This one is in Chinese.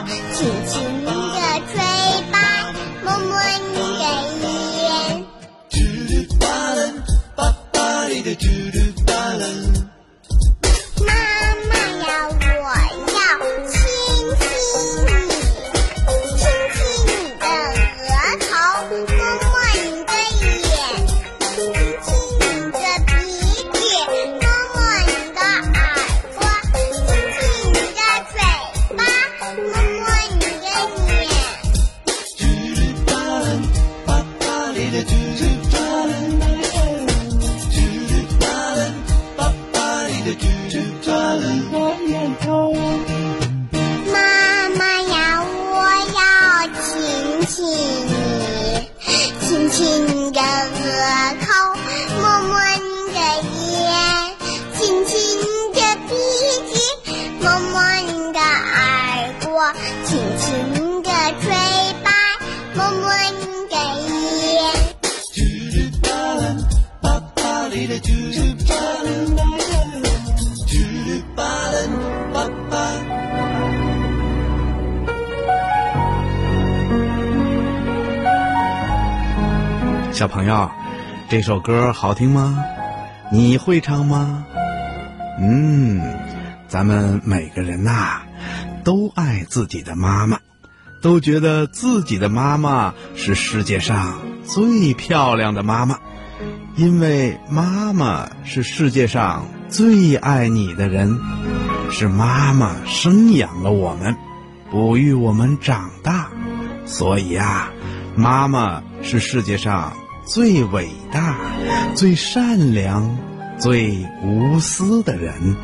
耳朵，亲亲你 Darling, darling, darling, darling, darling, darling, 小朋友，这首歌好听吗？你会唱吗？嗯，咱们每个人呐、都爱自己的妈妈，都觉得自己的妈妈是世界上最漂亮的妈妈，因为妈妈是世界上最爱你的人，是妈妈生养了我们，哺育我们长大，所以啊、妈妈是世界上最伟大、最善良、最无私的人。